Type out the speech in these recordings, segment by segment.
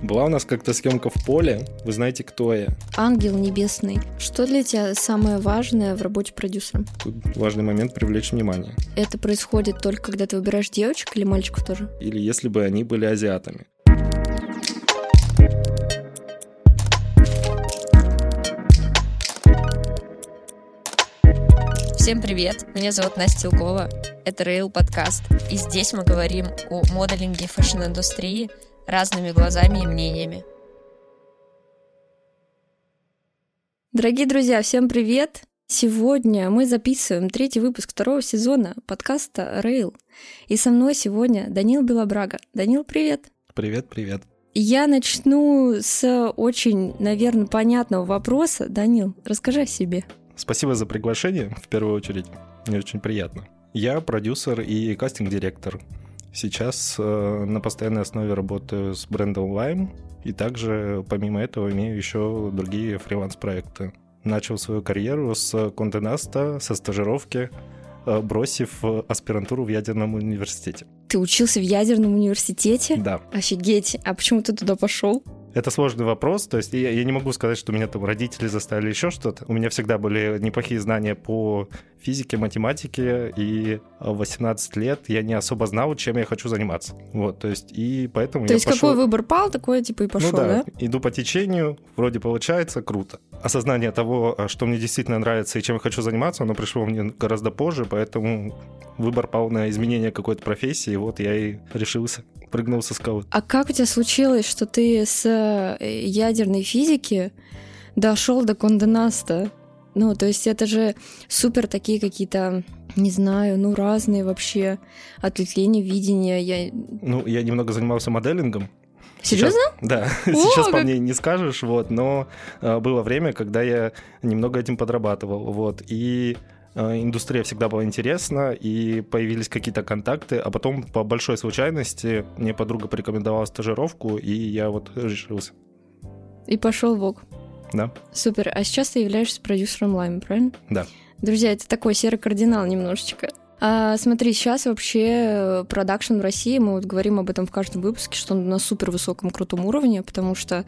Была у нас как-то съемка в поле. Вы знаете, кто я? Ангел небесный. Что для тебя самое важное в работе продюсером? Тут важный момент привлечь внимание. Это происходит только когда ты выбираешь девочек или мальчиков тоже? Или если бы они были азиатами. Всем привет! Меня зовут Настя Илгова. Это Rail подкаст. И здесь мы говорим о моделинге fashion-индустрии разными глазами и мнениями. Дорогие друзья, всем привет! Сегодня мы записываем третий выпуск второго сезона подкаста Rail. И со мной сегодня Данил Белобрага. Данил, привет! Привет, привет. Я начну с очень, наверное, понятного вопроса. Данил, расскажи о себе. Спасибо за приглашение, в первую очередь. Мне очень приятно. Я продюсер и кастинг-директор. Сейчас э, на постоянной основе работаю с брендом Lime, и также, помимо этого, имею еще другие фриланс-проекты. Начал свою карьеру с контенаста, со стажировки, э, бросив аспирантуру в ядерном университете. Ты учился в ядерном университете? Да. Офигеть. А почему ты туда пошел? Это сложный вопрос, то есть я, я не могу сказать, что меня там родители заставили еще что-то. У меня всегда были неплохие знания по физике, математике, и в 18 лет я не особо знал, чем я хочу заниматься. Вот, то есть и поэтому То я есть пошел... какой выбор пал, такой типа и пошел, ну да, да? иду по течению, вроде получается, круто. Осознание того, что мне действительно нравится и чем я хочу заниматься, оно пришло мне гораздо позже, поэтому выбор пал на изменение какой-то профессии, и вот я и решился, прыгнул со скалы. А как у тебя случилось, что ты с э, ядерной физики дошел до конденаста? Ну, то есть это же супер такие какие-то, не знаю, ну, разные вообще ответвления видения. Я... Ну, я немного занимался моделингом, Серьезно? Сейчас, да, О, сейчас как- по мне не скажешь, вот, но э, было время, когда я немного этим подрабатывал, вот, и э, индустрия всегда была интересна, и появились какие-то контакты, а потом по большой случайности мне подруга порекомендовала стажировку, и я вот решился, И пошел в ок. да, Супер. А сейчас ты являешься продюсером Лайма, правильно? да. Друзья, это такой серый кардинал немножечко. А, смотри, сейчас вообще э, продакшн в России, мы вот говорим об этом в каждом выпуске, что он на супер высоком крутом уровне, потому что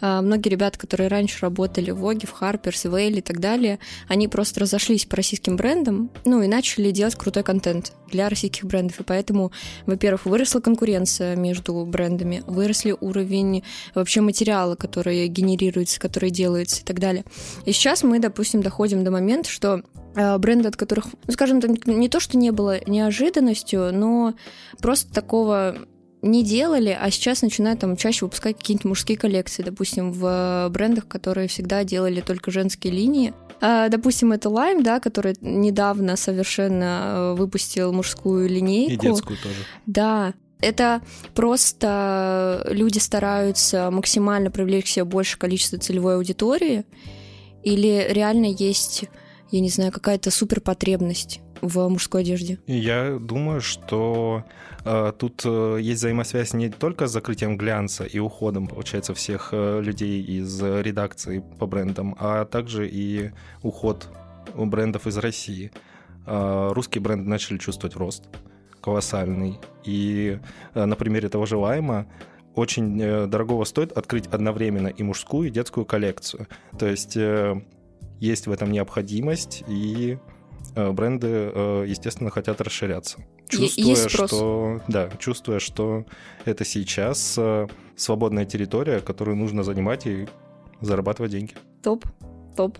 а, многие ребята, которые раньше работали в Воге, в Харперс, в Эйли и так далее, они просто разошлись по российским брендам, ну и начали делать крутой контент для российских брендов. И поэтому, во-первых, выросла конкуренция между брендами, выросли уровень вообще материала, который генерируется, который делается и так далее. И сейчас мы, допустим, доходим до момента, что бренды, от которых, ну, скажем так, не то, что не было неожиданностью, но просто такого не делали, а сейчас начинают там чаще выпускать какие-нибудь мужские коллекции, допустим, в э, брендах, которые всегда делали только женские линии. А, Допустим, это Lime, да, который недавно совершенно э, выпустил мужскую линейку. И детскую тоже. Да, это просто люди стараются максимально привлечь к себе больше количество целевой аудитории, или реально есть, я не знаю, какая-то супер потребность в мужской одежде? Я думаю, что э, тут э, есть взаимосвязь не только с закрытием глянца и уходом, получается, всех э, людей из редакции по брендам, а также и уход брендов из России. Э, русские бренды начали чувствовать рост колоссальный. И э, на примере того же Лайма очень э, дорогого стоит открыть одновременно и мужскую, и детскую коллекцию. То есть э, есть в этом необходимость, и э, бренды, э, естественно, хотят расширяться. Чувствуя, что да, чувствуя, что это сейчас э, свободная территория, которую нужно занимать и зарабатывать деньги. Топ, топ.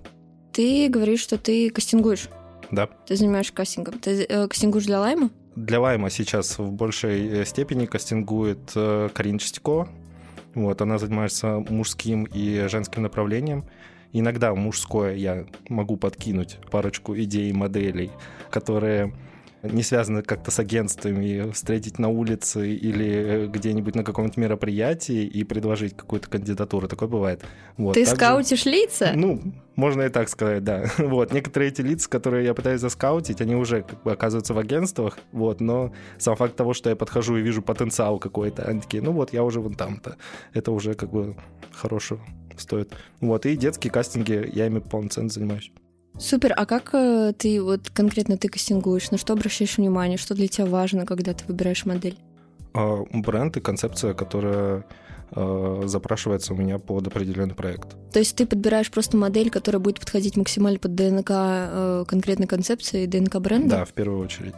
Ты говоришь, что ты кастингуешь. Да. Ты занимаешься кастингом. Ты э, кастингуешь для Лайма? Для Лайма сейчас в большей степени кастингует э, Карин Чистяко. Вот, она занимается мужским и женским направлением. Иногда мужское я могу подкинуть парочку идей, моделей, которые не связаны как-то с агентствами, встретить на улице или где-нибудь на каком-нибудь мероприятии и предложить какую-то кандидатуру. Такое бывает. Вот, ты также- скаутишь лица? Ну, можно и так сказать, да. Вот, некоторые эти лица, которые я пытаюсь заскаутить, они уже как бы оказываются в агентствах, вот, но сам факт того, что я подхожу и вижу потенциал какой-то, они такие, ну вот, я уже вон там-то. Это уже как бы хорошего стоит. Вот, и детские кастинги, я ими полноценно занимаюсь. Супер. А как э, ты вот конкретно ты кастингуешь? На что обращаешь внимание? Что для тебя важно, когда ты выбираешь модель? А, бренд и концепция, которая э, запрашивается у меня под определенный проект. То есть ты подбираешь просто модель, которая будет подходить максимально под ДНК э, конкретной концепции, ДНК бренда? Да, в первую очередь.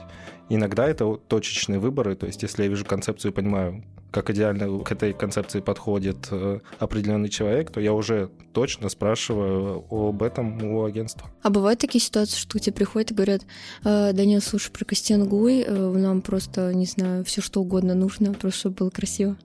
Иногда это точечные выборы, то есть если я вижу концепцию и понимаю, как идеально к этой концепции подходит э, определенный человек, то я уже точно спрашиваю об этом у агентства. А бывают такие ситуации, что к тебе приходят и говорят, «Э, Данил, слушай, про Костянгуй э, нам просто, не знаю, все что угодно нужно, просто чтобы было красиво.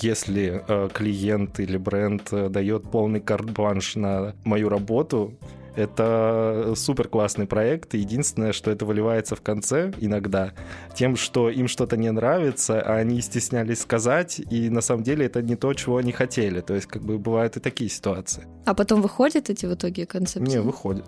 Если э, клиент или бренд э, дает полный карт-бланш на мою работу, это супер классный проект. Единственное, что это выливается в конце иногда тем, что им что-то не нравится, а они стеснялись сказать, и на самом деле это не то, чего они хотели. То есть, как бы бывают и такие ситуации. А потом выходят эти в итоге концепции? Не, выходят.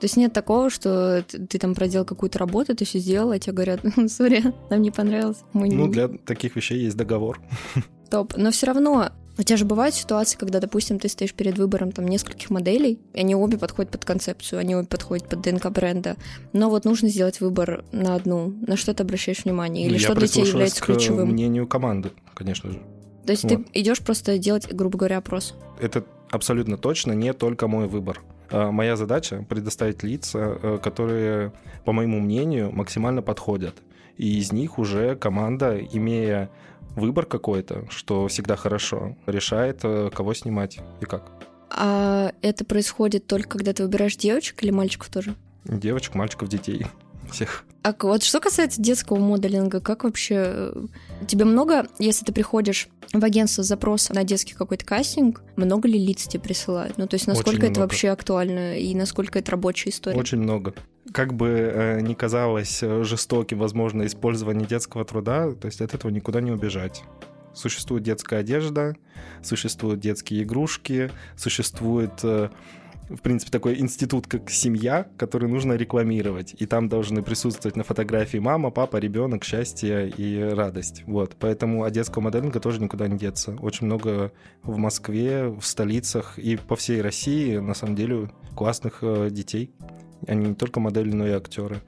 То есть нет такого, что ты, ты там проделал какую-то работу, ты все сделал, а тебе говорят, сори, нам не понравилось. Мы ну, не... для таких вещей есть договор. Топ. Но все равно у тебя же бывают ситуации, когда, допустим, ты стоишь перед выбором там нескольких моделей, и они обе подходят под концепцию, они обе подходят под ДНК бренда, но вот нужно сделать выбор на одну. На что ты обращаешь внимание? Или Я что для тебя является ключевым? к мнению команды, конечно же. То есть вот. ты идешь просто делать, грубо говоря, опрос? Это абсолютно точно не только мой выбор. А, моя задача предоставить лица, э, которые, по моему мнению, максимально подходят. И из них уже команда, имея выбор какой-то, что всегда хорошо, решает, э, кого снимать и как. А это происходит только когда ты выбираешь девочек или мальчиков тоже? Девочек, мальчиков, детей. Всех. А вот что касается детского моделинга, как вообще... Э, тебе много, если ты приходишь в агентство с запросом на детский какой-то кастинг, много ли лиц тебе присылают? Ну, то есть насколько Очень это много. вообще актуально и насколько это рабочая история? Очень много как бы э, ни казалось э, жестоким, возможно, использование детского труда, то есть от этого никуда не убежать. Существует детская одежда, существуют детские игрушки, существует, э, в принципе, такой институт, как семья, который нужно рекламировать. И там должны присутствовать на фотографии мама, папа, ребенок, счастье и радость. Вот. Поэтому от детского моделинга тоже никуда не деться. Очень много в Москве, в столицах и по всей России, на самом деле, классных детей. Они не только модели, но и актеры.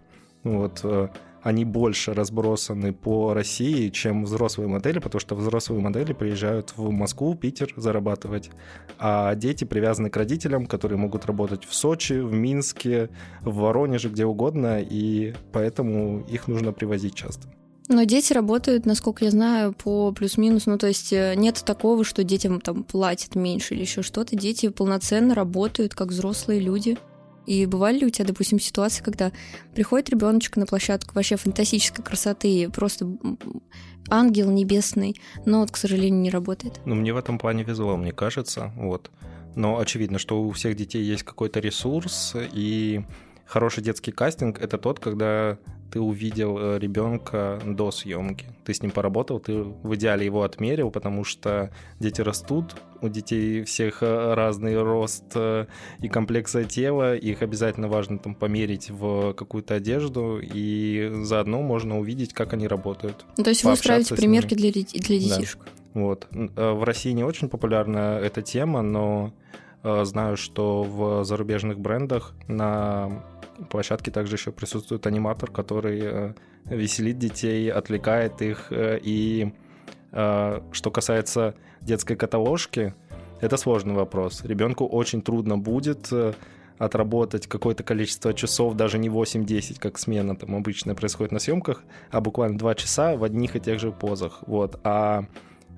Вот э, они больше разбросаны по России, чем взрослые модели, потому что взрослые модели приезжают в Москву, Питер зарабатывать, а дети привязаны к родителям, которые могут работать в Сочи, в Минске, в Воронеже, где угодно, и поэтому их нужно привозить часто. Но дети работают, насколько я знаю, по плюс-минус. Ну, то есть э, нет такого, что детям там платят меньше или еще что-то. Дети полноценно работают, как взрослые люди. И бывали ли у тебя, допустим, ситуации, когда приходит ребеночек на площадку вообще фантастической красоты, просто ангел небесный, но вот, к сожалению, не работает? Ну, мне в этом плане везло, мне кажется, вот. Но очевидно, что у всех детей есть какой-то ресурс, и хороший детский кастинг — это тот, когда ты увидел э, ребенка до съемки. Ты с ним поработал, ты в идеале его отмерил, потому что дети растут, у детей всех э, разный рост э, и комплекция тела, их обязательно важно там померить в какую-то одежду, и заодно можно увидеть, как они работают. Ну, то есть вы устраиваете примерки для, для детишек? Да. Вот. В России не очень популярна эта тема, но знаю, что в зарубежных брендах на площадке также еще присутствует аниматор, который э, веселит детей, отвлекает их. Э, и э, что касается детской каталожки, это сложный вопрос. Ребенку очень трудно будет отработать какое-то количество часов, даже не 8-10, как смена там обычно происходит на съемках, а буквально 2 часа в одних и тех же позах. Вот. А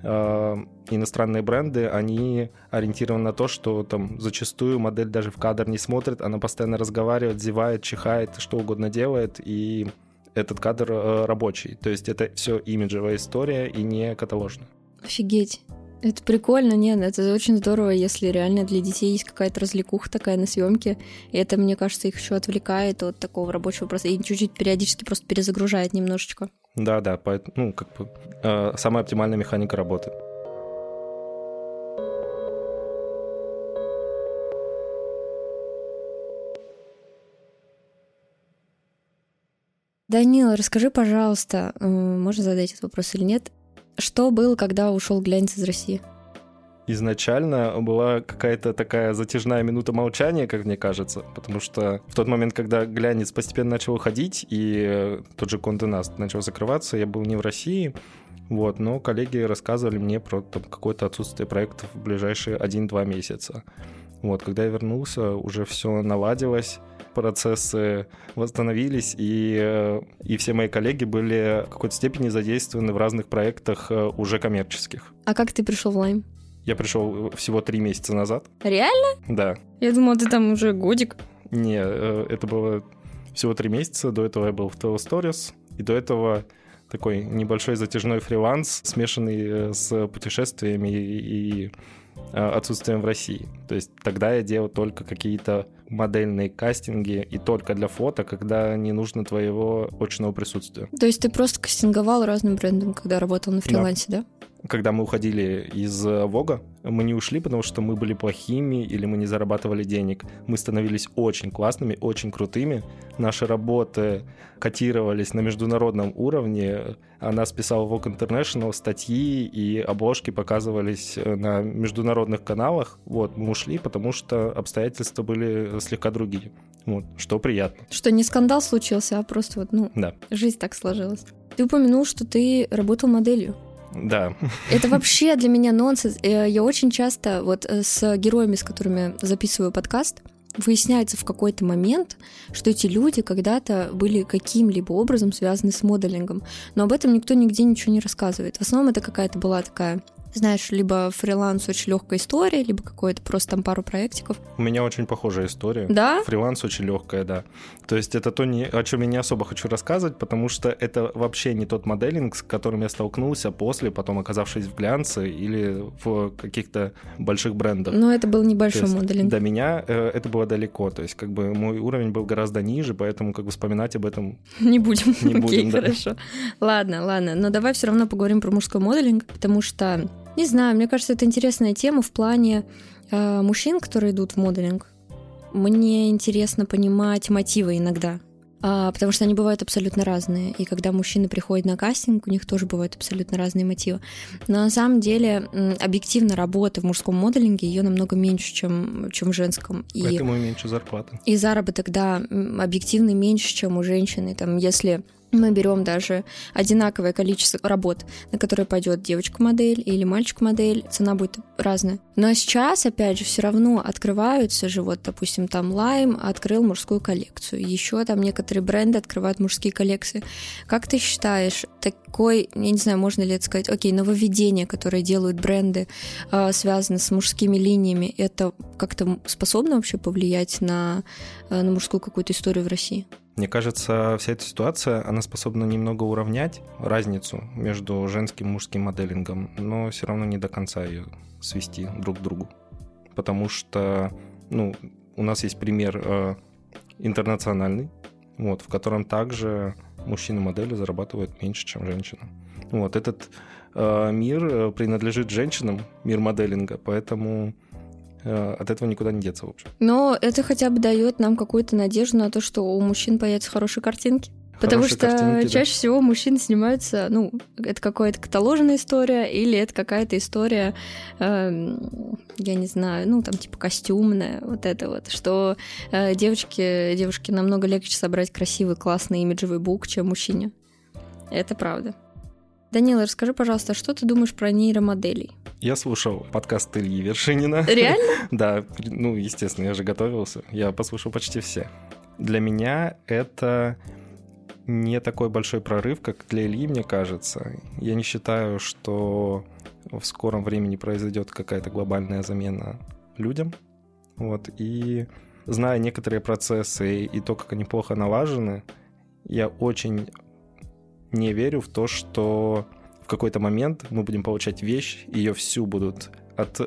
иностранные бренды, они ориентированы на то, что там зачастую модель даже в кадр не смотрит, она постоянно разговаривает, зевает, чихает, что угодно делает, и этот кадр э, рабочий. То есть это все имиджевая история и не каталожная. Офигеть. Это прикольно, нет, это очень здорово, если реально для детей есть какая-то развлекуха такая на съемке, и это, мне кажется, их еще отвлекает от такого рабочего процесса и чуть-чуть периодически просто перезагружает немножечко. Да, да, поэтому, ну, как бы э, самая оптимальная механика работы. Данила, расскажи, пожалуйста, э, можно задать этот вопрос или нет? Что было, когда ушел глянец из России? Изначально была какая-то такая затяжная минута молчания, как мне кажется, потому что в тот момент, когда глянец постепенно начал уходить, и тот же Конте Наст начал закрываться, я был не в России, Вот, но коллеги рассказывали мне про там, какое-то отсутствие проектов в ближайшие 1-2 месяца. Вот, когда я вернулся, уже все наладилось, процессы восстановились, и, э, и все мои коллеги были в какой-то степени задействованы в разных проектах э, уже коммерческих. А как ты пришел в Лайм? Я пришел всего три месяца назад. Реально? Да. Я думала, ты там уже годик. Не, э, это было всего три месяца. До этого я был в Tell Stories, и до этого такой небольшой затяжной фриланс, смешанный с путешествиями и Э, отсутствием в России. То есть тогда я делал только какие-то модельные кастинги и только для фото, когда не нужно твоего очного присутствия. То есть ты просто кастинговал разным брендам, когда работал на фрилансе, да? да? Когда мы уходили из э, Вога, мы не ушли, потому что мы были плохими или мы не зарабатывали денег. Мы становились очень классными, очень крутыми. Наши работы котировались на международном уровне. О нас писал Vogue International, статьи и обложки показывались э, на международных каналах. Вот, мы ушли, потому что обстоятельства были слегка другие. Вот, что приятно. Что не скандал случился, а просто вот, ну, да. жизнь так сложилась. Ты упомянул, что ты работал моделью. Да. Это вообще для меня нонсенс. Э, я очень часто вот э, с героями, с которыми записываю подкаст, выясняется в какой-то момент, что эти люди когда-то были каким-либо образом связаны с моделингом. Но об этом никто нигде ничего не рассказывает. В основном это какая-то была такая знаешь, либо фриланс очень легкая история, либо какой-то просто там пару проектиков. У меня очень похожая история. Да? Фриланс очень легкая, да. То есть это то, не, о чем я не особо хочу рассказывать, потому что это вообще не тот моделинг, с которым я столкнулся после, потом оказавшись в глянце или в каких-то больших брендах. Но это был небольшой есть, моделинг. До меня э, это было далеко, то есть как бы мой уровень был гораздо ниже, поэтому как бы вспоминать об этом не будем. Не будем, Окей, да. хорошо. Ладно, ладно, но давай все равно поговорим про мужской моделинг, потому что не знаю, мне кажется, это интересная тема в плане э, мужчин, которые идут в моделинг. Мне интересно понимать мотивы иногда, а, потому что они бывают абсолютно разные. И когда мужчины приходят на кастинг, у них тоже бывают абсолютно разные мотивы. Но на самом деле объективно работа в мужском моделинге ее намного меньше, чем, чем в женском. И, Поэтому и меньше зарплаты. И заработок, да, объективно меньше, чем у женщины. Там, если мы берем даже одинаковое количество работ, на которые пойдет девочка-модель или мальчик-модель, цена будет разная. Но сейчас, опять же, все равно открываются же, вот, допустим, там Lime открыл мужскую коллекцию, еще там некоторые бренды открывают мужские коллекции. Как ты считаешь, такой, я не знаю, можно ли это сказать, окей, нововведение, которое делают бренды, а, связано с мужскими линиями, это как-то способно вообще повлиять на, а, на мужскую какую-то историю в России? Мне кажется, вся эта ситуация, она способна немного уравнять разницу между женским и мужским моделингом, но все равно не до конца ее свести друг к другу. Потому что, ну, у нас есть пример э, интернациональный, вот, в котором также мужчины-модели зарабатывают меньше, чем женщины. Вот, этот э, мир э, принадлежит женщинам, мир моделинга, поэтому от этого никуда не деться, в общем. Но это хотя бы дает нам какую-то надежду на то, что у мужчин появятся хорошие картинки. Потому что картинки, чаще да. всего мужчины снимаются, ну, это какая-то каталожная история, или это какая-то история, э, я не знаю, ну, там, типа, костюмная, вот это вот, что э, девочки, девушке намного легче собрать красивый, классный имиджевый бук, чем мужчине. Это правда. Данила, расскажи, пожалуйста, что ты думаешь про нейромоделей? Я слушал подкаст Ильи Вершинина. Реально? да, ну, естественно, я же готовился. Я послушал почти все. Для меня это не такой большой прорыв, как для Ильи, мне кажется. Я не считаю, что в скором времени произойдет какая-то глобальная замена людям. Вот. И зная некоторые процессы и то, как они плохо налажены, я очень не верю в то, что в какой-то момент мы будем получать вещь, ее всю будут от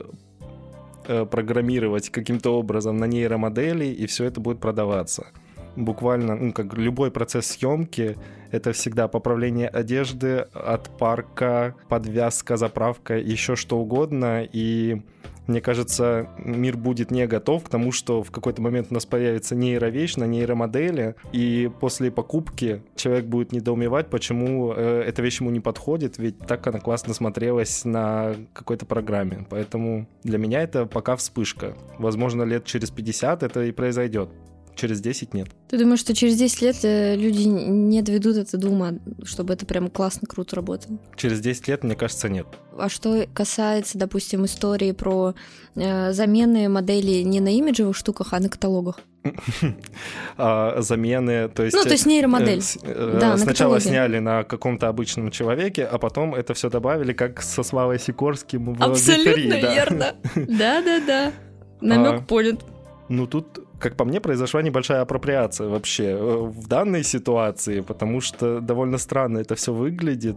э, программировать каким-то образом на нейромодели, и все это будет продаваться. Буквально, ну, как любой процесс съемки, это всегда поправление одежды, от парка, подвязка, заправка, еще что угодно, и мне кажется, мир будет не готов к тому, что в какой-то момент у нас появится нейровещь на нейромодели, и после покупки человек будет недоумевать, почему э, эта вещь ему не подходит, ведь так она классно смотрелась на какой-то программе. Поэтому для меня это пока вспышка. Возможно, лет через 50 это и произойдет. Через 10 нет. Ты думаешь, что через 10 лет э, люди не доведут это до ума, чтобы это прям классно, круто работало? Через 10 лет, мне кажется, нет. А что касается, допустим, истории про э, замены моделей не на имиджевых штуках, а на каталогах? а, замены, то есть... Ну, то есть нейромодель. Э, да, сначала сняли на каком-то обычном человеке, а потом это все добавили, как со Славой Сикорским в Абсолютно верно. Да-да-да. Намек а, понят. Ну, тут как по мне, произошла небольшая апроприация вообще э, в данной ситуации, потому что довольно странно это все выглядит,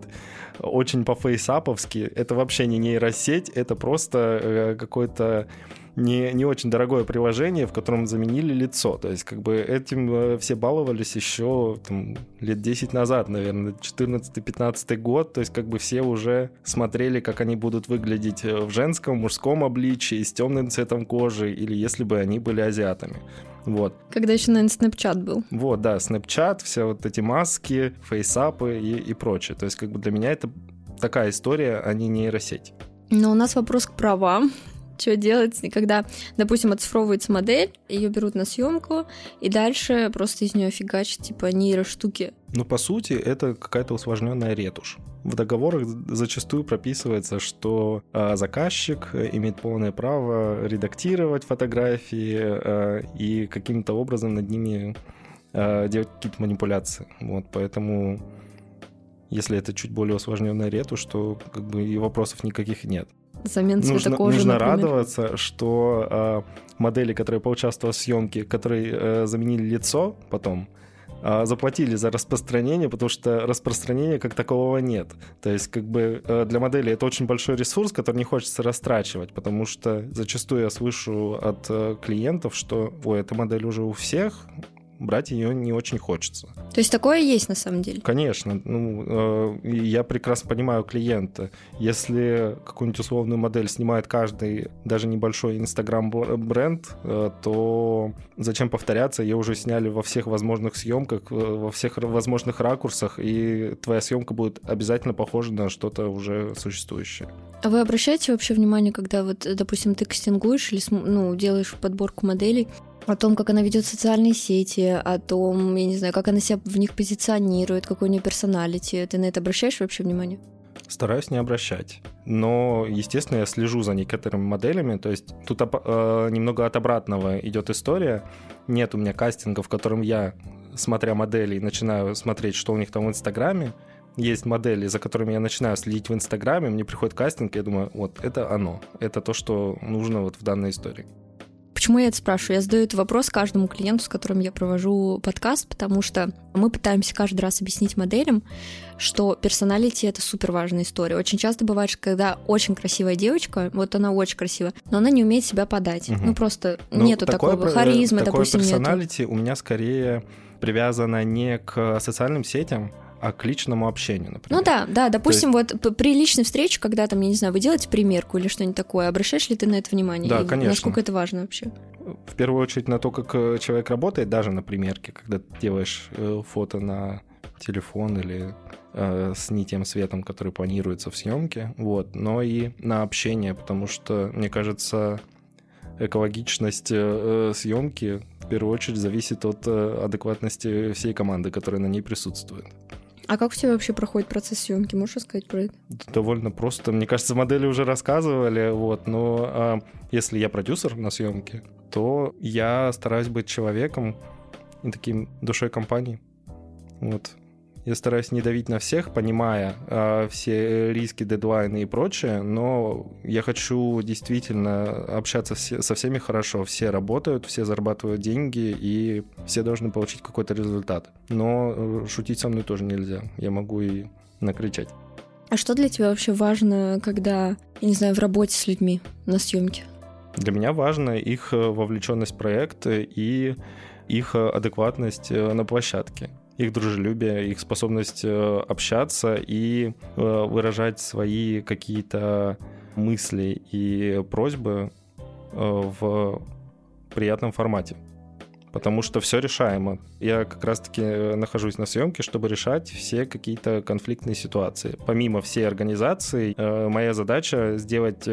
очень по-фейсаповски. Это вообще не нейросеть, это просто э, какой-то не, не очень дорогое приложение, в котором заменили лицо. То есть, как бы этим э, все баловались еще там, лет 10 назад, наверное, 14-15 год. То есть, как бы все уже смотрели, как они будут выглядеть э, в женском, мужском обличии, с темным цветом кожи, или если бы они были азиатами. Вот. Когда еще, наверное, Snapchat был. Вот, да, Snapchat, все вот эти маски, фейсапы и, и прочее. То есть, как бы для меня это такая история, а не нейросеть. Но у нас вопрос к правам что делать, когда, допустим, оцифровывается модель, ее берут на съемку, и дальше просто из нее фигачат типа нейроштуки. Ну, по сути, это какая-то усложненная ретушь. В договорах зачастую прописывается, что э, заказчик имеет полное право редактировать фотографии э, и каким-то образом над ними э, делать какие-то манипуляции. Вот, поэтому если это чуть более усложненная ретушь, то как бы и вопросов никаких нет. Замен цвета нужно, Нужно например. радоваться, что э, модели, которые поучаствовали в съемке, которые э, заменили лицо потом, э, заплатили за распространение, потому что распространения как такового нет. То есть как бы э, для модели это очень большой ресурс, который не хочется растрачивать, потому что зачастую я слышу от э, клиентов, что ой, эта модель уже у всех, брать ее не очень хочется. То есть такое есть на самом деле? Конечно. Ну, э, я прекрасно понимаю клиента. Если какую-нибудь условную модель снимает каждый, даже небольшой инстаграм-бренд, э, то зачем повторяться? Ее уже сняли во всех возможных съемках, э, во всех возможных ракурсах, и твоя съемка будет обязательно похожа на что-то уже существующее. А вы обращаете вообще внимание, когда вот, допустим, ты кастингуешь или ну, делаешь подборку моделей, о том, как она ведет социальные сети, о том, я не знаю, как она себя в них позиционирует, какой у нее персоналити. Ты на это обращаешь вообще внимание? Стараюсь не обращать. Но, естественно, я слежу за некоторыми моделями. То есть тут э, немного от обратного идет история. Нет у меня кастинга, в котором я, смотря модели, начинаю смотреть, что у них там в Инстаграме. Есть модели, за которыми я начинаю следить в Инстаграме, мне приходит кастинг, и я думаю, вот это оно, это то, что нужно вот в данной истории. Почему я это спрашиваю? Я задаю этот вопрос каждому клиенту, с которым я провожу подкаст, потому что мы пытаемся каждый раз объяснить моделям, что персоналити — это супер важная история. Очень часто бывает, когда очень красивая девочка, вот она очень красивая, но она не умеет себя подать. Угу. Ну, просто ну, нету такое, такого харизмы, такое допустим, персоналити у меня скорее привязано не к социальным сетям, а к личному общению, например. Ну да, да, допустим, есть... вот при личной встрече, когда там, я не знаю, вы делаете примерку или что-нибудь такое, обращаешь ли ты на это внимание? Да, и конечно. Насколько это важно вообще? В первую очередь на то, как э, человек работает, даже на примерке, когда ты делаешь э, фото на телефон или э, с не тем светом, который планируется в съемке, вот, но и на общение, потому что, мне кажется, экологичность э, съемки в первую очередь зависит от э, адекватности всей команды, которая на ней присутствует. А как у тебя вообще проходит процесс съемки? Можешь рассказать про это? Довольно просто. Мне кажется, модели уже рассказывали, вот, но а, если я продюсер на съемке, то я стараюсь быть человеком и таким душой компании. Вот. Я стараюсь не давить на всех, понимая э, все риски, дедлайны и прочее, но я хочу действительно общаться все, со всеми хорошо. Все работают, все зарабатывают деньги, и все должны получить какой-то результат. Но э, шутить со мной тоже нельзя. Я могу и накричать. А что для тебя вообще важно, когда, я не знаю, в работе с людьми на съемке? Для меня важна их э, вовлеченность в проект и их э, адекватность на площадке их дружелюбие, их способность э, общаться и э, выражать свои какие-то мысли и просьбы э, в приятном формате. Потому что все решаемо. Я как раз-таки нахожусь на съемке, чтобы решать все какие-то конфликтные ситуации. Помимо всей организации, моя задача сделать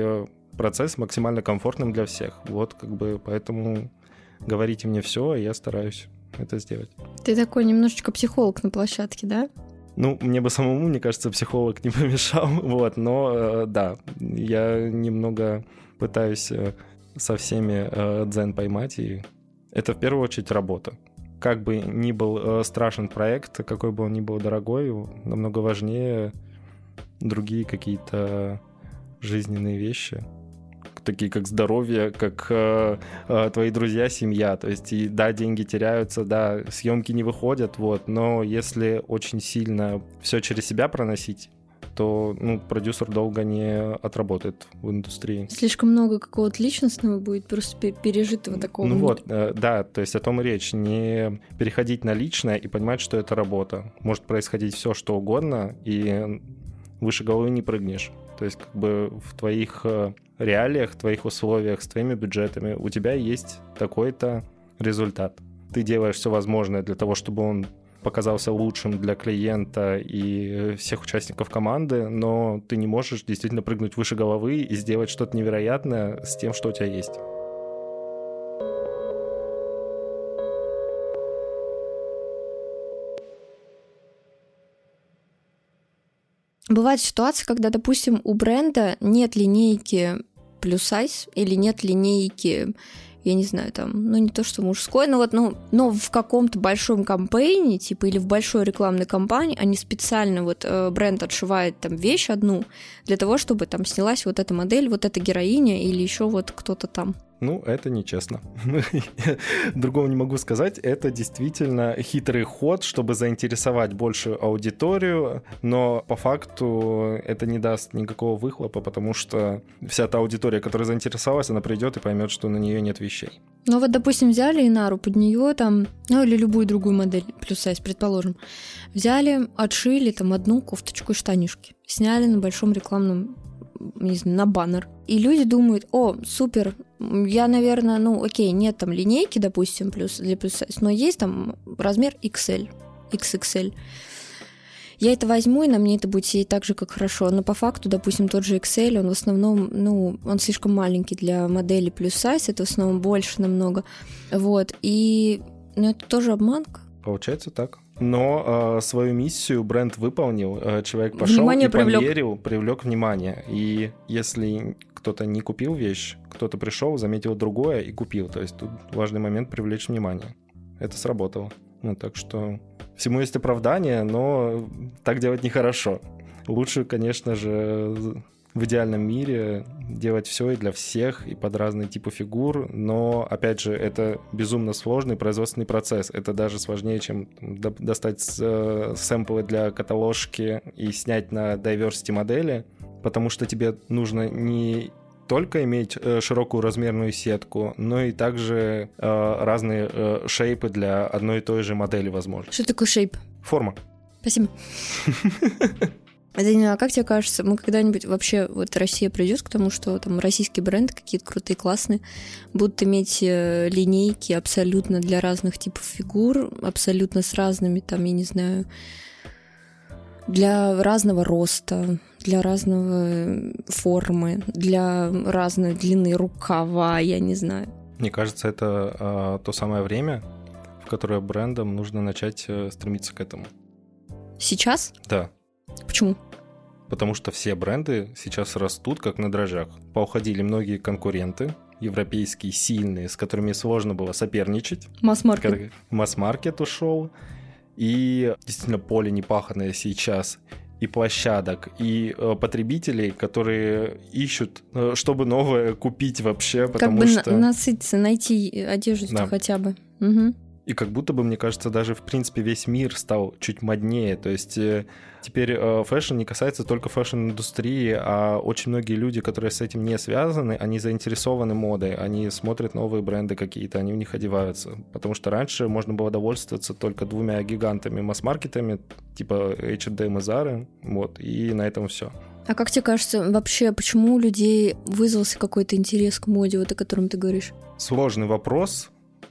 процесс максимально комфортным для всех. Вот как бы поэтому говорите мне все, и я стараюсь это сделать. Ты такой немножечко психолог на площадке, да? Ну, мне бы самому, мне кажется, психолог не помешал, вот, но э, да, я немного пытаюсь э, со всеми э, дзен поймать, и это в первую очередь работа. Как бы ни был страшен проект, какой бы он ни был дорогой, намного важнее другие какие-то жизненные вещи такие как здоровье, как э, э, твои друзья, семья. То есть, и, да, деньги теряются, да, съемки не выходят, вот, но если очень сильно все через себя проносить, то ну, продюсер долго не отработает в индустрии. Слишком много какого-то личностного будет, просто пережитого такого. Ну вот, э, да, то есть о том и речь. Не переходить на личное и понимать, что это работа. Может происходить все, что угодно, и выше головы не прыгнешь. То есть как бы в твоих э, реалиях, твоих условиях, с твоими бюджетами у тебя есть такой-то результат. Ты делаешь все возможное для того, чтобы он показался лучшим для клиента и всех участников команды, но ты не можешь действительно прыгнуть выше головы и сделать что-то невероятное с тем, что у тебя есть. Бывает ситуация, когда, допустим, у бренда нет линейки плюс сайз или нет линейки я не знаю, там, ну не то, что мужской, но вот, ну, но в каком-то большом кампейне, типа, или в большой рекламной кампании, они специально, вот, э, бренд отшивает там вещь одну для того, чтобы там снялась вот эта модель, вот эта героиня или еще вот кто-то там. Ну, это нечестно. Другого не могу сказать. Это действительно хитрый ход, чтобы заинтересовать большую аудиторию, но по факту это не даст никакого выхлопа, потому что вся та аудитория, которая заинтересовалась, она придет и поймет, что на нее нет вещей. Ну вот, допустим, взяли Инару под нее там, ну или любую другую модель, плюс сайз, предположим, взяли, отшили там одну кофточку и штанишки, сняли на большом рекламном не знаю, на баннер. И люди думают, о, супер, я, наверное, ну, окей, нет там линейки, допустим, плюс для плюс сайз, но есть там размер XL, XXL. Я это возьму, и на мне это будет сидеть так же, как хорошо. Но по факту, допустим, тот же XL, он в основном, ну, он слишком маленький для модели плюс сайз, это в основном больше намного. Вот, и ну, это тоже обманка. Получается так. Но э, свою миссию бренд выполнил, э, человек пошел внимание и привлек. померил, привлек внимание. И если кто-то не купил вещь, кто-то пришел, заметил другое и купил. То есть тут важный момент привлечь внимание. Это сработало. Ну, так что всему есть оправдание, но так делать нехорошо. Лучше, конечно же, в идеальном мире делать все и для всех, и под разные типы фигур, но, опять же, это безумно сложный производственный процесс. Это даже сложнее, чем достать э, сэмплы для каталожки и снять на diversity модели, потому что тебе нужно не только иметь э, широкую размерную сетку, но и также э, разные э, шейпы для одной и той же модели, возможно. Что такое шейп? Форма. Спасибо. Данила, а как тебе кажется, мы когда-нибудь вообще, вот Россия придет к тому, что там российские бренды какие-то крутые, классные, будут иметь э, линейки абсолютно для разных типов фигур, абсолютно с разными, там, я не знаю, для разного роста, для разного э, формы, для разной длины рукава, я не знаю. Мне кажется, это э, то самое время, в которое брендам нужно начать э, стремиться к этому. Сейчас? Да. Почему? Потому что все бренды сейчас растут как на дрожжах. Поуходили многие конкуренты, европейские, сильные, с которыми сложно было соперничать. Масс-маркет. Масс-маркет ушел. И действительно поле непаханное сейчас и площадок, и э, потребителей, которые ищут, э, чтобы новое купить вообще, потому как бы что... насытиться, найти одежду да. хотя бы. Угу. И как будто бы, мне кажется, даже, в принципе, весь мир стал чуть моднее. То есть э, теперь э, fashion не касается только fashion-индустрии, а очень многие люди, которые с этим не связаны, они заинтересованы модой, они смотрят новые бренды какие-то, они в них одеваются. Потому что раньше можно было довольствоваться только двумя гигантами масс-маркетами, типа H&M и Zara, вот, и на этом все. А как тебе кажется, вообще, почему у людей вызвался какой-то интерес к моде, вот о котором ты говоришь? Сложный вопрос.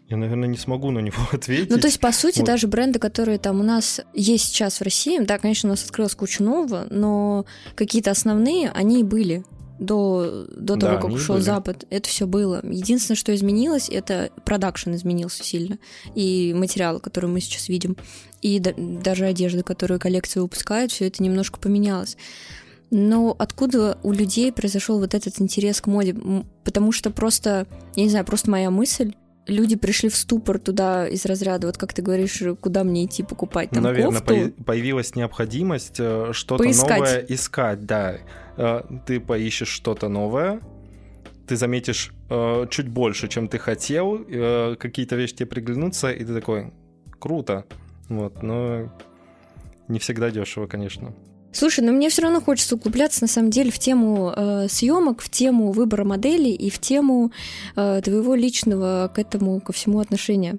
Я, наверное, не смогу на него ответить. Ну, то есть, по сути, вот. даже бренды, которые там у нас есть сейчас в России, да, конечно, у нас открылась куча нового, но какие-то основные, они и были. до, до Да, того, как они ушел были. Запад. Это все было. Единственное, что изменилось, это продакшн изменился сильно. И материалы, которые мы сейчас видим. И да- даже одежда, которую коллекция выпускает, все это немножко поменялось. Но откуда у людей произошел вот этот интерес к моде? Потому что просто, я не знаю, просто моя мысль, люди пришли в ступор туда из разряда, вот как ты говоришь, куда мне идти покупать там Наверное, кофту. появ- появилась необходимость э, что-то Поискать. новое искать, да. Э, Ты поищешь что-то новое, ты заметишь э, чуть больше, чем ты хотел, э, какие-то вещи тебе приглянутся, и ты такой, круто. Вот, но не всегда дешево, конечно. Слушай, но мне все равно хочется углубляться на самом деле в тему э, съемок, в тему выбора моделей и в тему э, твоего личного к этому ко всему отношения.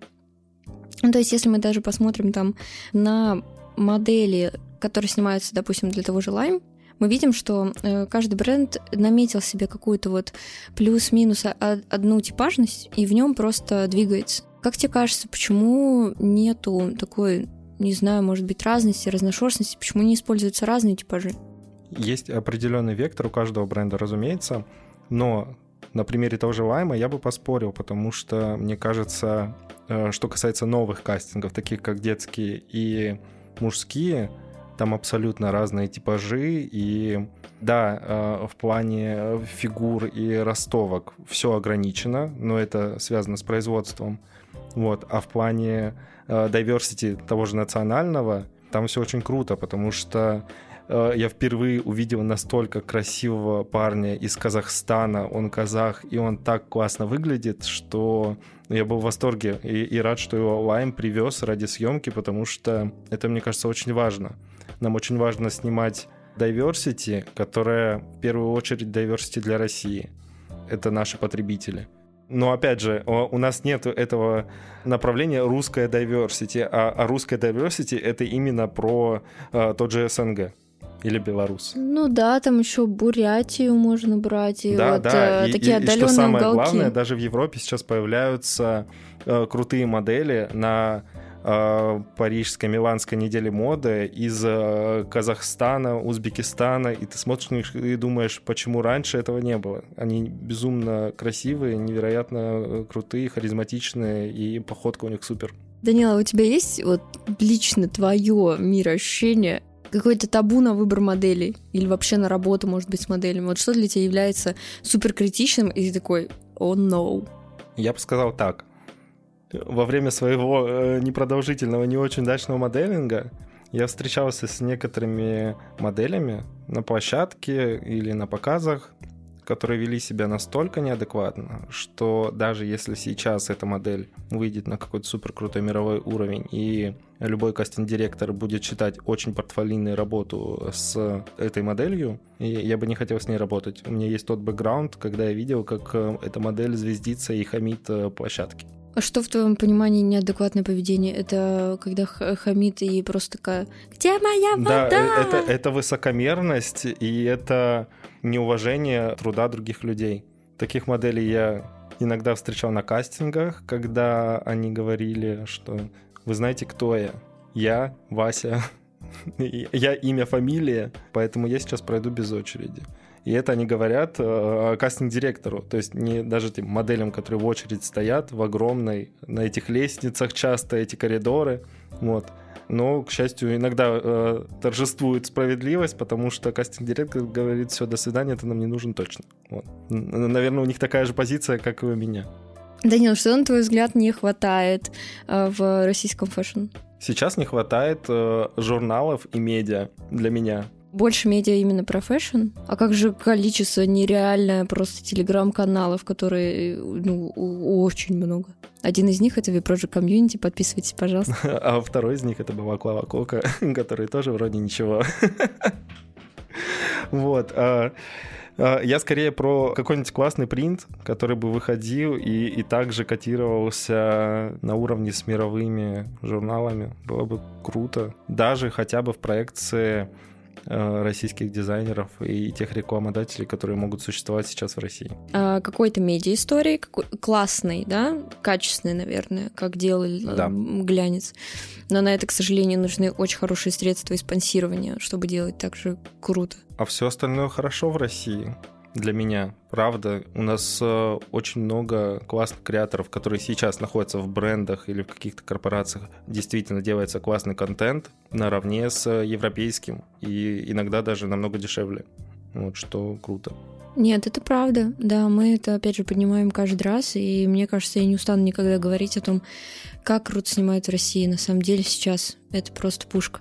Ну, то есть, если мы даже посмотрим там на модели, которые снимаются, допустим, для того же Lime, мы видим, что э, каждый бренд наметил себе какую-то вот плюс-минус одну типажность и в нем просто двигается. Как тебе кажется, почему нету такой, не знаю, может быть, разности, разношерстности, почему не используются разные типажи? Есть определенный вектор у каждого бренда, разумеется, но на примере того же Лайма я бы поспорил, потому что, мне кажется, э, что касается новых кастингов, таких как детские и мужские, там абсолютно разные типажи, и да, э, в плане фигур и ростовок все ограничено, но это связано с производством, вот, а в плане э, diversity того же национального, там все очень круто, потому что э, я впервые увидел настолько красивого парня из Казахстана, он казах, и он так классно выглядит, что я был в восторге и, и рад, что его Лайм привез ради съемки, потому что это, мне кажется, очень важно. Нам очень важно снимать diversity, которая в первую очередь diversity для России. Это наши потребители. Но опять же, у нас нет этого направления русская diversity, а, а русская diversity это именно про э, тот же СНГ или Беларусь. Ну да, там еще Бурятию можно брать, и да, вот да. э, И, такие и- и отдаленные что самое уголки. главное, даже в Европе сейчас появляются э, крутые модели на парижской, миланской неделе моды из э, Казахстана, Узбекистана, и ты смотришь на них и думаешь, почему раньше этого не было. Они безумно красивые, невероятно э, крутые, харизматичные, и походка у них супер. Данила, у тебя есть вот лично твое мироощущение, какое-то табу на выбор моделей или вообще на работу, может быть, с моделями? Вот что для тебя является супер критичным, и ты такой, о, oh, no. Я бы сказал так. Во время своего э, непродолжительного, не очень удачного моделинга я встречался с некоторыми моделями на площадке или на показах, которые вели себя настолько неадекватно, что даже если сейчас эта модель выйдет на какой-то супер крутой мировой уровень и любой кастинг-директор будет считать очень портфолийной работу с этой моделью, и я бы не хотел с ней работать. У меня есть тот бэкграунд, когда я видел, как э, эта модель звездится и хамит э, площадки. А что в твоем понимании неадекватное поведение? Это когда хамит и просто такая, где моя вода? Да, э, это, это высокомерность и это неуважение труда других людей. Таких моделей я иногда встречал на кастингах, когда они говорили, что вы знаете, кто я? Я Вася. Я имя, фамилия, поэтому я сейчас пройду без очереди. И это они говорят э, кастинг-директору, то есть не даже тем моделям, которые в очередь стоят в огромной, на этих лестницах часто, эти коридоры, вот. Но, к счастью, иногда э, торжествует справедливость, потому что кастинг-директор говорит, все, до свидания, ты нам не нужен точно. Вот. Наверное, у них такая же позиция, как и у меня. Данил, что, на твой взгляд, не хватает э, в российском fashion? Сейчас не хватает э, журналов и медиа для меня. Больше медиа именно про fashion? А как же количество нереальное просто телеграм-каналов, которые, ну, очень много. Один из них — это VProject Community, подписывайтесь, пожалуйста. А второй из них это была Клава Кока, который тоже вроде ничего. Вот. а, а, Я скорее про какой-нибудь классный принт, который бы выходил и, и также котировался на уровне с мировыми журналами. Было бы круто. Даже хотя бы в проекции российских дизайнеров и тех рекламодателей, которые могут существовать сейчас в России. А, какой-то медиа-истории, какой- классный, да, качественный, наверное, как делали э, Да. глянец. Но на это, к сожалению, нужны очень хорошие средства и спонсирование, чтобы делать так же круто. А все остальное хорошо в России. Для меня. Правда, у нас э, очень много классных креаторов, которые сейчас находятся в брендах или в каких-то корпорациях. Действительно делается классный контент наравне с европейским и иногда даже намного дешевле. Вот что круто. Нет, это правда. Да, мы это, опять же, поднимаем каждый раз, и мне кажется, я не устану никогда говорить о том, как круто снимают в России. На самом деле сейчас это просто пушка.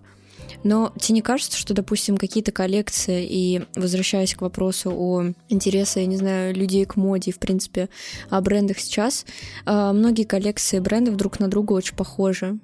Но тебе не кажется, что, допустим, какие-то коллекции, и возвращаясь к вопросу о интересе, я не знаю, людей к моде, в принципе, о брендах сейчас, а, многие коллекции брендов друг на друга очень похожи.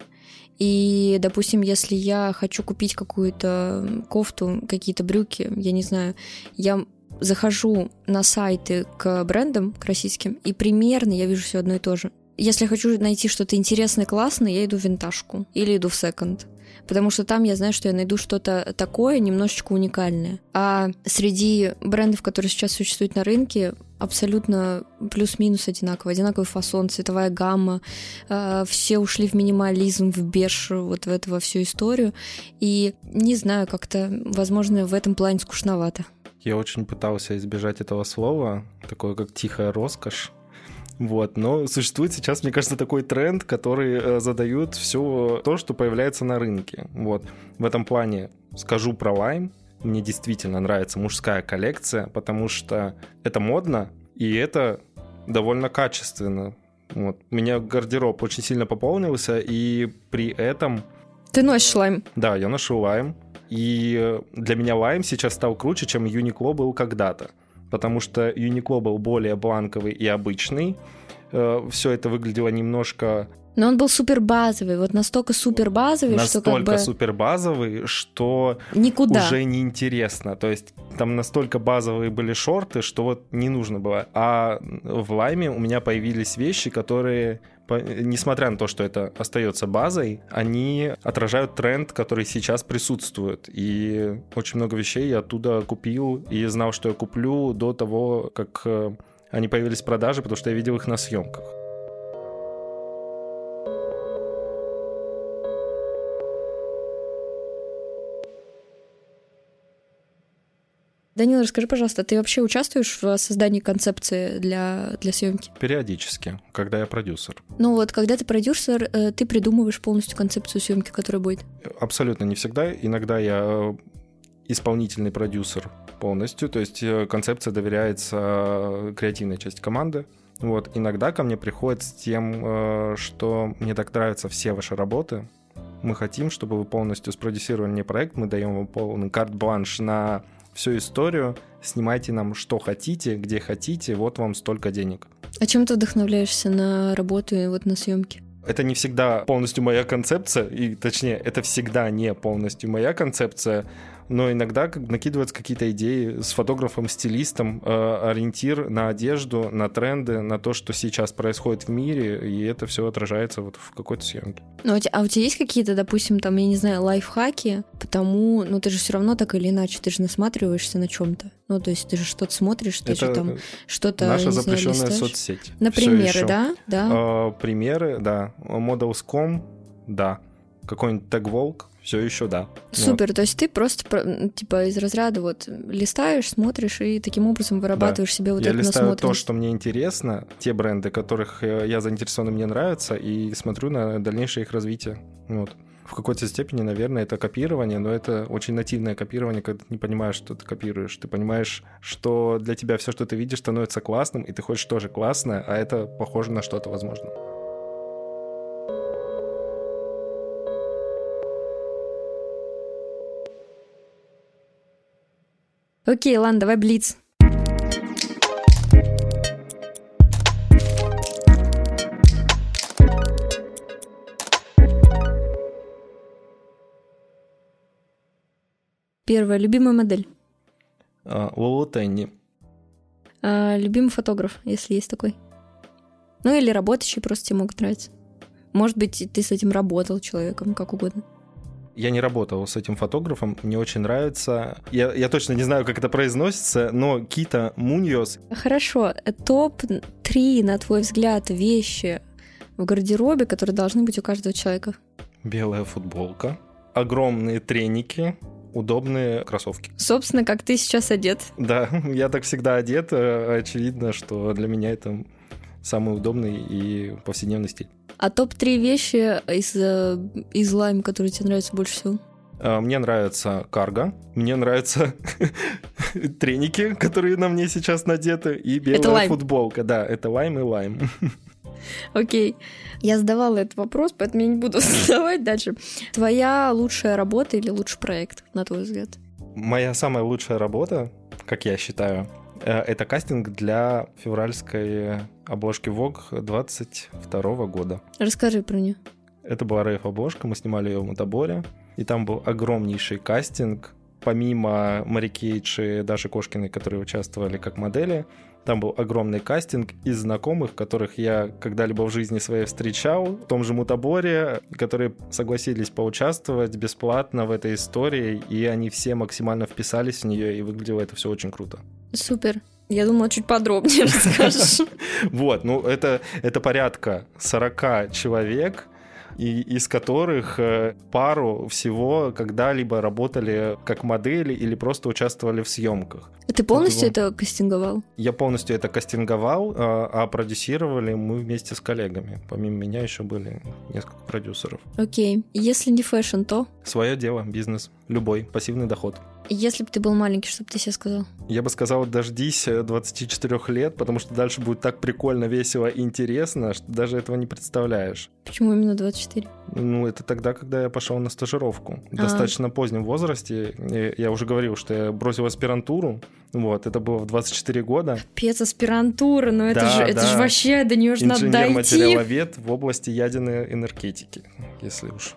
И, допустим, если я хочу купить какую-то кофту, какие-то брюки, я не знаю, я захожу на сайты к брендам, к российским, и примерно я вижу все одно и то же. Если я хочу найти что-то интересное, классное, я иду в винтажку или иду в секонд потому что там я знаю, что я найду что-то такое немножечко уникальное. А среди брендов, которые сейчас существуют на рынке, абсолютно плюс-минус одинаково. Одинаковый фасон, цветовая гамма. Э, все ушли в минимализм, в беш, вот в эту во всю историю. И не знаю, как-то, возможно, в этом плане скучновато. Я очень пытался избежать этого слова, такое как тихая роскошь. Вот, но существует сейчас, мне кажется, такой тренд, который э, задают все то, что появляется на рынке. Вот, в этом плане скажу про Lime. Мне действительно нравится мужская коллекция, потому что это модно и это довольно качественно. Вот. У меня гардероб очень сильно пополнился, и при этом... Ты носишь лайм? Да, я ношу лайм. И для меня лайм сейчас стал круче, чем Uniqlo был когда-то потому что Uniqlo был более бланковый и обычный. Э, Все это выглядело немножко но он был супер базовый, вот настолько супер базовый, настолько что как бы... супер базовый, что Никуда. уже неинтересно. То есть там настолько базовые были шорты, что вот не нужно было. А в лайме у меня появились вещи, которые несмотря на то, что это остается базой, они отражают тренд, который сейчас присутствует. И очень много вещей я оттуда купил и знал, что я куплю до того, как э, они появились в продаже, потому что я видел их на съемках. Данил, расскажи, пожалуйста, ты вообще участвуешь в создании концепции для, для съемки? Периодически, когда я продюсер. Ну вот, когда ты продюсер, э, ты придумываешь полностью концепцию съемки, которая будет? Абсолютно не всегда. Иногда я э, исполнительный продюсер полностью, то есть э, концепция доверяется креативной части команды. Вот. Иногда ко мне приходят с тем, что мне так нравятся все ваши работы, мы хотим, чтобы вы полностью спродюсировали мне проект, мы даем вам полный карт-бланш на всю историю, снимайте нам что хотите, где хотите, вот вам столько денег. А чем ты вдохновляешься на работу и вот на съемки? Это не всегда полностью моя концепция, и точнее, это всегда не полностью моя концепция но иногда накидываются какие-то идеи с фотографом, стилистом, э, ориентир на одежду, на тренды, на то, что сейчас происходит в мире, и это все отражается вот в какой-то съемке. Ну, а у тебя есть какие-то, допустим, там, я не знаю, лайфхаки, потому, ну, ты же все равно так или иначе, ты же насматриваешься на чем-то. Ну, то есть ты же что-то смотришь, ты это же там что-то Наша запрещенная знаю, соцсеть. На примеры, да? да? Э, примеры, да. Models.com, да. Какой-нибудь тегволк, все еще да. Супер, вот. то есть ты просто типа из разряда вот листаешь, смотришь и таким образом вырабатываешь да. себе вот я эту листаю то, что мне интересно, те бренды, которых э, я заинтересован, мне нравятся, и смотрю на дальнейшее их развитие. Вот. В какой-то степени, наверное, это копирование, но это очень нативное копирование, когда ты не понимаешь, что ты копируешь. Ты понимаешь, что для тебя все, что ты видишь, становится классным, и ты хочешь тоже классное, а это похоже на что-то возможно. Окей, ладно, давай блиц. Первая. Любимая модель? Лоло Тенни. А, любимый фотограф, если есть такой? Ну или работающий, просто тебе могут нравиться. Может быть, ты с этим работал человеком, как угодно. Я не работал с этим фотографом, мне очень нравится. Я, я точно не знаю, как это произносится, но Кита Муньос. Хорошо, топ-3, на твой взгляд, вещи в гардеробе, которые должны быть у каждого человека? Белая футболка, огромные треники, удобные кроссовки. Собственно, как ты сейчас одет. Да, я так всегда одет. Э, очевидно, что для меня это самый удобный и повседневный стиль. А топ-3 вещи из, э, из лайм, которые тебе нравятся больше всего? Э, мне нравится карго, мне нравятся треники, которые на мне сейчас надеты, и белая футболка. Да, это лайм и лайм. Окей. Я задавала этот вопрос, поэтому я не буду задавать дальше. Твоя лучшая работа или лучший проект, на твой взгляд? Моя самая лучшая работа, как я считаю, это кастинг для февральской обложки Vogue 22 года. Расскажи про нее. Это была рейф-обложка, мы снимали ее в Мотоборе, и там был огромнейший кастинг. Помимо Мари Кейдж и Даши Кошкиной, которые участвовали как модели, там был огромный кастинг из знакомых, которых я когда-либо в жизни своей встречал, в том же Мутаборе, которые согласились поучаствовать бесплатно в этой истории, и они все максимально вписались в нее, и выглядело это все очень круто. Супер. Я думала, чуть подробнее расскажешь. Вот, ну это, это порядка 40 человек, и из которых э, пару всего когда-либо работали как модели или просто участвовали в съемках. Ты полностью это, это кастинговал? Я полностью это кастинговал, а, а продюсировали мы вместе с коллегами. Помимо меня еще были несколько продюсеров. Окей. Если не fashion, то? Свое дело, бизнес. Любой, пассивный доход. Если бы ты был маленький, что бы ты себе сказал? Я бы сказал, дождись 24 э, лет, потому что дальше будет так прикольно, весело и интересно, что даже этого не представляешь. Почему именно 24? Ну, это тогда, когда я пошел на стажировку. В а. достаточно позднем возрасте. Я уже говорил, что я бросил аспирантуру. Вот, это было в 24 года. Капец, аспирантура, но ну это, да, же, да. это же вообще до нее же надо дойти. Инженер-материаловед в области ядерной энергетики, если уж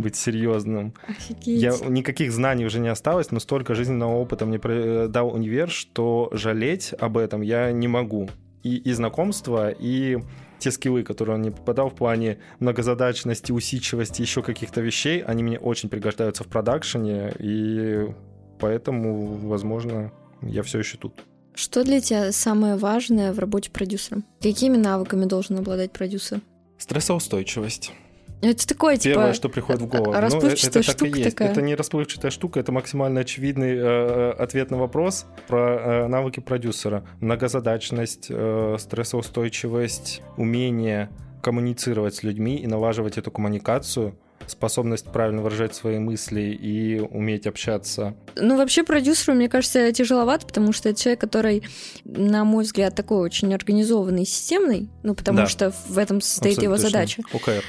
быть серьезным. Офигеть. Я, никаких знаний уже не осталось, но столько жизненного опыта мне э, дал универ, что жалеть об этом я не могу. И, и знакомства, и те скиллы, которые он не попадал в плане многозадачности, усидчивости, еще каких-то вещей, они мне очень пригождаются в продакшене, и поэтому, возможно, я все еще тут. Что для тебя самое важное в работе продюсера? Какими навыками должен обладать продюсер? Стрессоустойчивость. Это такое, типа... Первое, что приходит в голову. Расплывчатая ну, это, штука есть. такая. Это не расплывчатая штука, это максимально очевидный э, э, ответ на вопрос про э, навыки продюсера. Многозадачность, э, стрессоустойчивость, умение коммуницировать с людьми и налаживать эту коммуникацию — способность правильно выражать свои мысли и уметь общаться. Ну, вообще продюсеру, мне кажется, тяжеловато, потому что это человек, который, на мой взгляд, такой очень организованный, системный, ну, потому да. что в этом состоит Абсолютно его задача. ОКР.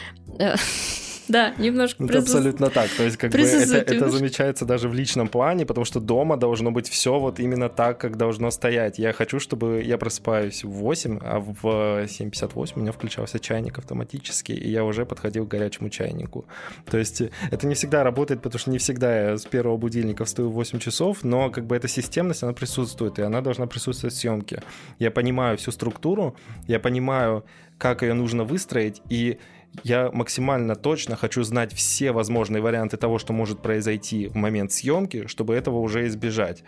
Да, немножко Это абсолютно так. То есть, как бы это, это замечается даже в личном плане, потому что дома должно быть все вот именно так, как должно стоять. Я хочу, чтобы я просыпаюсь в 8, а в 7.58 у меня включался чайник автоматически, и я уже подходил к горячему чайнику. То есть это не всегда работает, потому что не всегда я с первого будильника встаю в 8 часов, но как бы эта системность, она присутствует, и она должна присутствовать в съемке. Я понимаю всю структуру, я понимаю, как ее нужно выстроить, и я максимально точно хочу знать все возможные варианты того, что может произойти в момент съемки, чтобы этого уже избежать.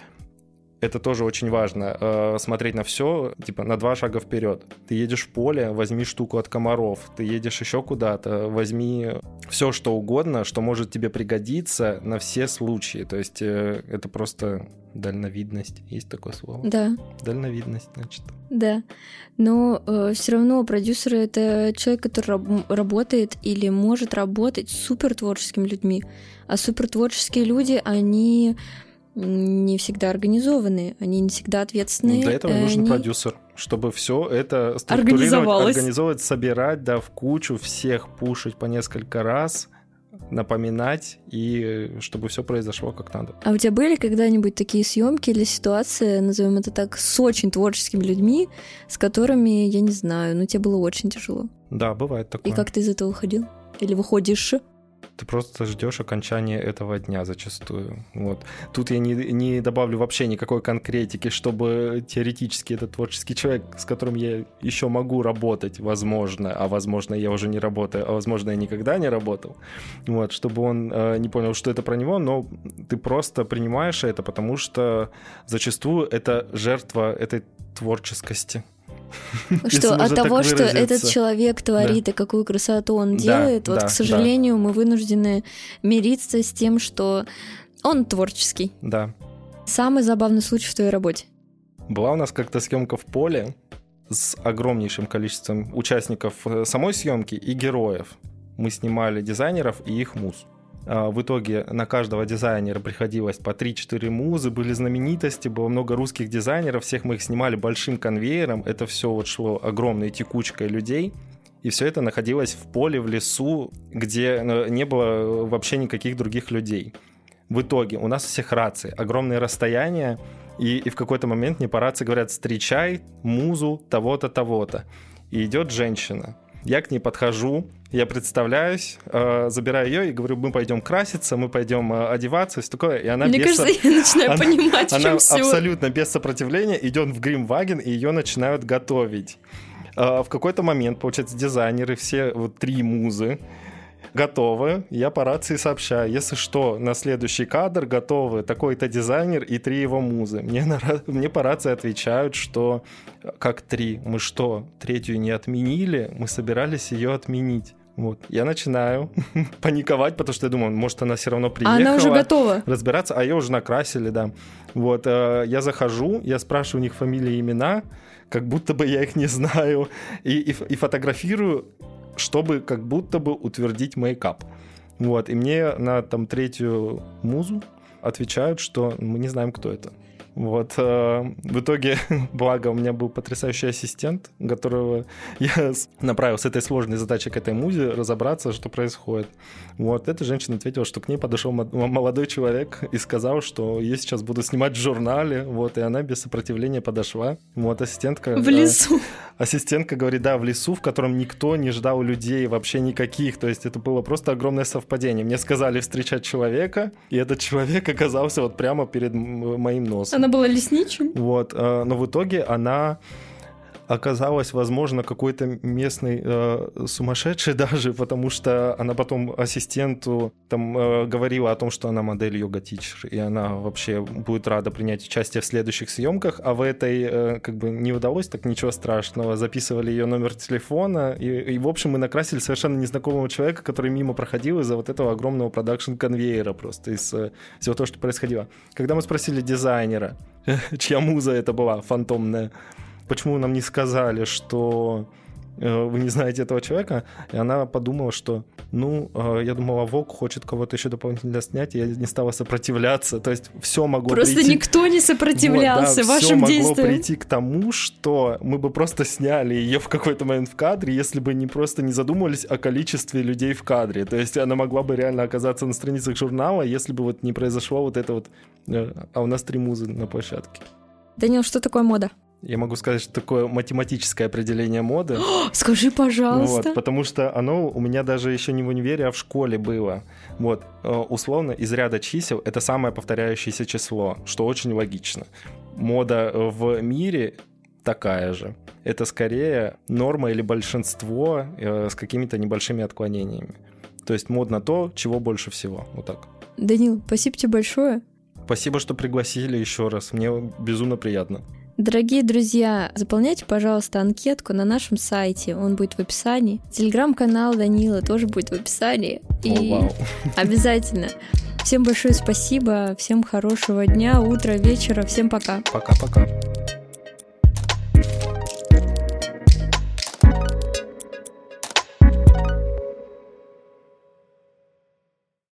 Это тоже очень важно, э, смотреть на все, типа, на два шага вперед. Ты едешь в поле, возьми штуку от комаров, ты едешь еще куда-то, возьми все, что угодно, что может тебе пригодиться на все случаи. То есть э, это просто дальновидность. Есть такое слово? Да. Дальновидность, значит. Да. Но э, все равно продюсер это человек, который раб- работает или может работать с супер творческими людьми. А супер творческие люди, они не всегда организованные, они не всегда ответственные. Для этого нужен они... продюсер, чтобы все это структурировать, организовывать, собирать, да, в кучу, всех пушить по несколько раз, напоминать и чтобы все произошло как надо. А у тебя были когда-нибудь такие съемки или ситуации, назовем это так, с очень творческими людьми, с которыми, я не знаю, ну тебе было очень тяжело? Да, бывает такое. И как ты из этого выходил? Или выходишь? Ты просто ждешь окончания этого дня зачастую. Вот. Тут я не, не добавлю вообще никакой конкретики, чтобы теоретически этот творческий человек, с которым я еще могу работать, возможно, а возможно я уже не работаю, а возможно я никогда не работал, вот, чтобы он э, не понял, что это про него, но ты просто принимаешь это, потому что зачастую это жертва этой творческости. Что от того, что этот человек творит, и какую красоту он делает, вот, к сожалению, мы вынуждены мириться с тем, что Он творческий. Да. Самый забавный случай в твоей работе? Была у нас как-то съемка в поле с огромнейшим количеством участников э, самой съемки и героев. Мы снимали дизайнеров и их муз. А, в итоге на каждого дизайнера приходилось по 3-4 музы, были знаменитости, было много русских дизайнеров, всех мы их снимали большим конвейером, это все вот шло огромной текучкой людей, и все это находилось в поле, в лесу, где э, не было вообще никаких других людей. В итоге у нас у всех рации, огромные расстояния, и, и в какой-то момент мне по рации говорят «встречай музу того-то, того-то». И идет женщина. Я к ней подхожу, я представляюсь, э, забираю ее и говорю, мы пойдем краситься, мы пойдем э, одеваться, и все такое. И она Мне без... кажется, я начинаю она, понимать, в она чем все. абсолютно без сопротивления идет в гримваген, и ее начинают готовить. Э, в какой-то момент, получается, дизайнеры, все вот три музы, готовы, я по рации сообщаю, если что, на следующий кадр готовы такой-то дизайнер и три его музы. Мне, на, мне по рации отвечают, что как три, мы что, третью не отменили, мы собирались ее отменить. Вот. Я начинаю паниковать, потому что я думаю, может, она все равно приехала. А она уже готова. Разбираться, а ее уже накрасили, да. Вот, э, я захожу, я спрашиваю у них фамилии и имена, как будто бы я их не знаю, и, и, и фотографирую чтобы как будто бы утвердить мейкап. Вот, и мне на там третью музу отвечают, что мы не знаем, кто это. Вот. Э, в итоге, благо, у меня был потрясающий ассистент, которого я направил с этой сложной задачей к этой музе разобраться, что происходит. Вот. Эта женщина ответила, что к ней подошел молодой человек и сказал, что я сейчас буду снимать в журнале. Вот. И она без сопротивления подошла. Вот. Ассистентка... В лесу. Ассистентка говорит, да, в лесу, в котором никто не ждал людей вообще никаких. То есть это было просто огромное совпадение. Мне сказали встречать человека, и этот человек оказался вот прямо перед моим носом. Она была лесничим? Вот, э, но в итоге она оказалась, возможно, какой-то местный э, сумасшедший даже, потому что она потом ассистенту там э, говорила о том, что она модель yoga teacher, и она вообще будет рада принять участие в следующих съемках, а в этой э, как бы не удалось, так ничего страшного. Записывали ее номер телефона, и, и в общем мы накрасили совершенно незнакомого человека, который мимо проходил из-за вот этого огромного продакшн-конвейера просто, из э, всего того, что происходило. Когда мы спросили дизайнера, чья муза это была, фантомная, почему нам не сказали, что э, вы не знаете этого человека, и она подумала, что, ну, э, я думала, Вок хочет кого-то еще дополнительно снять, и я не стала сопротивляться, то есть все могло Просто прийти... никто не сопротивлялся вот, да, вашим все действиям. могло прийти к тому, что мы бы просто сняли ее в какой-то момент в кадре, если бы не просто не задумывались о количестве людей в кадре, то есть она могла бы реально оказаться на страницах журнала, если бы вот не произошло вот это вот, э, а у нас три музы на площадке. Данил, что такое мода? Я могу сказать, что такое математическое определение моды. Скажи, пожалуйста. Вот, потому что оно у меня даже еще не в универе, а в школе было. Вот, э, условно, из ряда чисел это самое повторяющееся число, что очень логично. Мода в мире такая же. Это скорее норма или большинство э, с какими-то небольшими отклонениями. То есть модно то, чего больше всего. Вот так. Данил, спасибо тебе большое. Спасибо, что пригласили еще раз. Мне безумно приятно. Дорогие друзья, заполняйте, пожалуйста, анкетку на нашем сайте, он будет в описании. Телеграм-канал Данила тоже будет в описании. И обязательно. Всем большое спасибо, всем хорошего дня, утра, вечера, всем пока. Пока-пока.